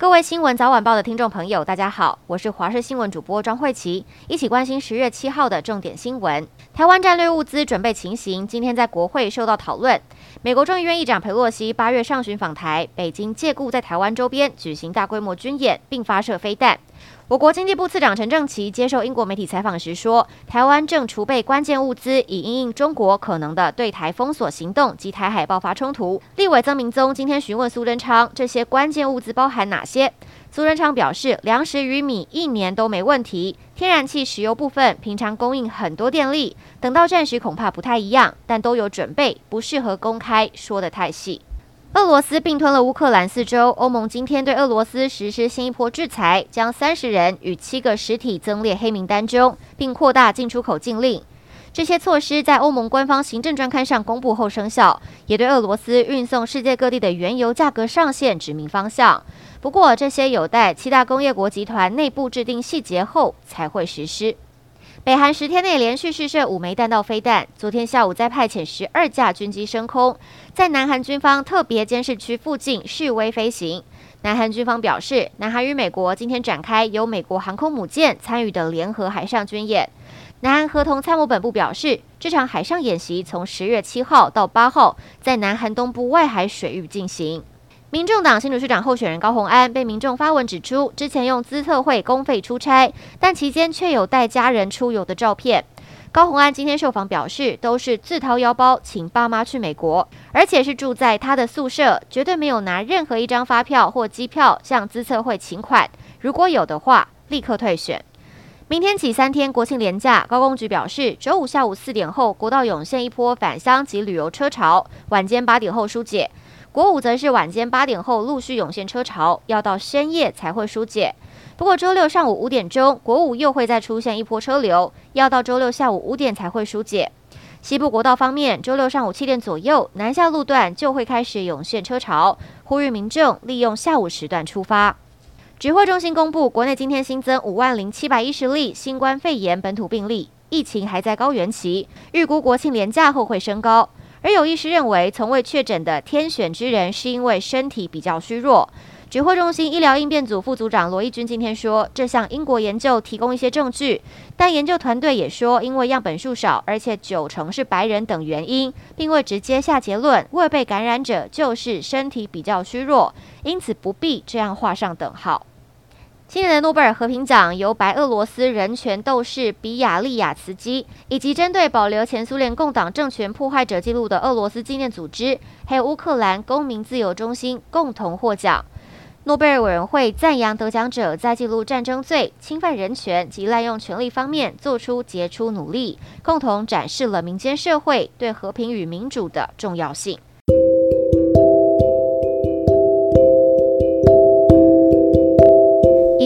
各位新闻早晚报的听众朋友，大家好，我是华视新闻主播庄慧琪，一起关心十月七号的重点新闻。台湾战略物资准备情形今天在国会受到讨论。美国众议院议长佩洛西八月上旬访台，北京借故在台湾周边举行大规模军演，并发射飞弹。我国经济部次长陈正奇接受英国媒体采访时说，台湾正储备关键物资，以应应中国可能的对台封锁行动及台海爆发冲突。立委曾明宗今天询问苏贞昌，这些关键物资包含哪些？苏贞昌表示，粮食与米一年都没问题，天然气、石油部分平常供应很多电力，等到战时恐怕不太一样，但都有准备，不适合公开说得太细。俄罗斯并吞了乌克兰四州，欧盟今天对俄罗斯实施新一波制裁，将三十人与七个实体增列黑名单中，并扩大进出口禁令。这些措施在欧盟官方行政专刊上公布后生效，也对俄罗斯运送世界各地的原油价格上限指明方向。不过，这些有待七大工业国集团内部制定细节后才会实施。北韩十天内连续试射五枚弹道飞弹，昨天下午再派遣十二架军机升空，在南韩军方特别监视区附近示威飞行。南韩军方表示，南韩与美国今天展开由美国航空母舰参与的联合海上军演。南韩合同参谋本部表示，这场海上演习从十月七号到八号在南韩东部外海水域进行。民众党新竹市长候选人高虹安被民众发文指出，之前用资特会公费出差，但期间却有带家人出游的照片。高虹安今天受访表示，都是自掏腰包请爸妈去美国，而且是住在他的宿舍，绝对没有拿任何一张发票或机票向资策会请款。如果有的话，立刻退选。明天起三天国庆连假，高公局表示，周五下午四点后，国道涌现一波返乡及旅游车潮，晚间八点后疏解。国五则是晚间八点后陆续涌现车潮，要到深夜才会疏解。不过周六上午五点钟，国五又会再出现一波车流，要到周六下午五点才会疏解。西部国道方面，周六上午七点左右，南下路段就会开始涌现车潮，呼吁民众利用下午时段出发。指挥中心公布，国内今天新增五万零七百一十例新冠肺炎本土病例，疫情还在高原期，预估国庆连假后会升高。而有医师认为，从未确诊的天选之人是因为身体比较虚弱。指挥中心医疗应变组副组长罗义军今天说，这项英国研究提供一些证据，但研究团队也说，因为样本数少，而且九成是白人等原因，并未直接下结论，未被感染者就是身体比较虚弱，因此不必这样画上等号。今年的诺贝尔和平奖由白俄罗斯人权斗士比亚利亚茨基，以及针对保留前苏联共党政权破坏者记录的俄罗斯纪念组织，还有乌克兰公民自由中心共同获奖。诺贝尔委员会赞扬得奖者在记录战争罪、侵犯人权及滥用权力方面做出杰出努力，共同展示了民间社会对和平与民主的重要性。